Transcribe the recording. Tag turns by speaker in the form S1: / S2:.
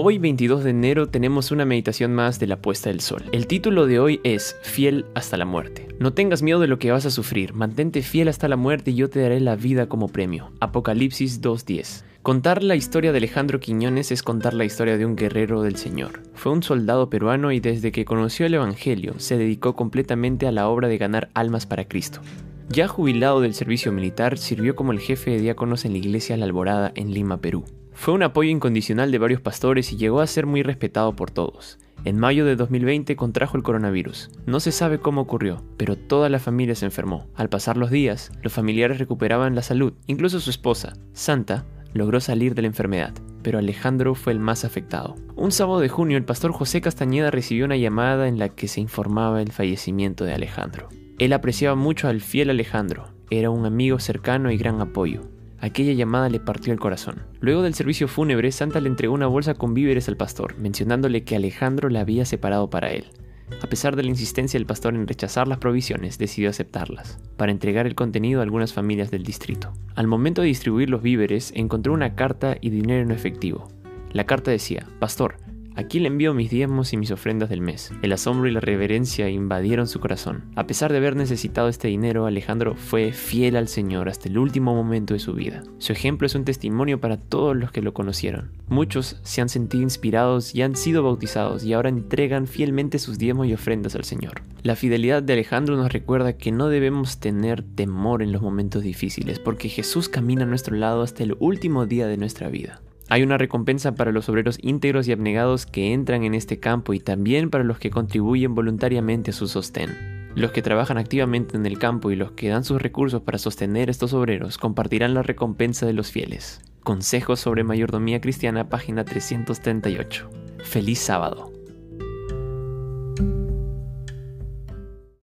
S1: Hoy 22 de enero tenemos una meditación más de la puesta del sol. El título de hoy es Fiel hasta la muerte. No tengas miedo de lo que vas a sufrir, mantente fiel hasta la muerte y yo te daré la vida como premio. Apocalipsis 2.10. Contar la historia de Alejandro Quiñones es contar la historia de un guerrero del Señor. Fue un soldado peruano y desde que conoció el Evangelio se dedicó completamente a la obra de ganar almas para Cristo. Ya jubilado del servicio militar, sirvió como el jefe de diáconos en la iglesia La Alborada en Lima, Perú. Fue un apoyo incondicional de varios pastores y llegó a ser muy respetado por todos. En mayo de 2020 contrajo el coronavirus. No se sabe cómo ocurrió, pero toda la familia se enfermó. Al pasar los días, los familiares recuperaban la salud, incluso su esposa, Santa, logró salir de la enfermedad, pero Alejandro fue el más afectado. Un sábado de junio, el pastor José Castañeda recibió una llamada en la que se informaba el fallecimiento de Alejandro. Él apreciaba mucho al fiel Alejandro, era un amigo cercano y gran apoyo. Aquella llamada le partió el corazón. Luego del servicio fúnebre, Santa le entregó una bolsa con víveres al pastor, mencionándole que Alejandro la había separado para él. A pesar de la insistencia del pastor en rechazar las provisiones, decidió aceptarlas, para entregar el contenido a algunas familias del distrito. Al momento de distribuir los víveres, encontró una carta y dinero en efectivo. La carta decía, Pastor, Aquí le envío mis diezmos y mis ofrendas del mes. El asombro y la reverencia invadieron su corazón. A pesar de haber necesitado este dinero, Alejandro fue fiel al Señor hasta el último momento de su vida. Su ejemplo es un testimonio para todos los que lo conocieron. Muchos se han sentido inspirados y han sido bautizados y ahora entregan fielmente sus diezmos y ofrendas al Señor. La fidelidad de Alejandro nos recuerda que no debemos tener temor en los momentos difíciles, porque Jesús camina a nuestro lado hasta el último día de nuestra vida. Hay una recompensa para los obreros íntegros y abnegados que entran en este campo y también para los que contribuyen voluntariamente a su sostén. Los que trabajan activamente en el campo y los que dan sus recursos para sostener estos obreros compartirán la recompensa de los fieles. Consejos sobre mayordomía cristiana, página 338. Feliz sábado.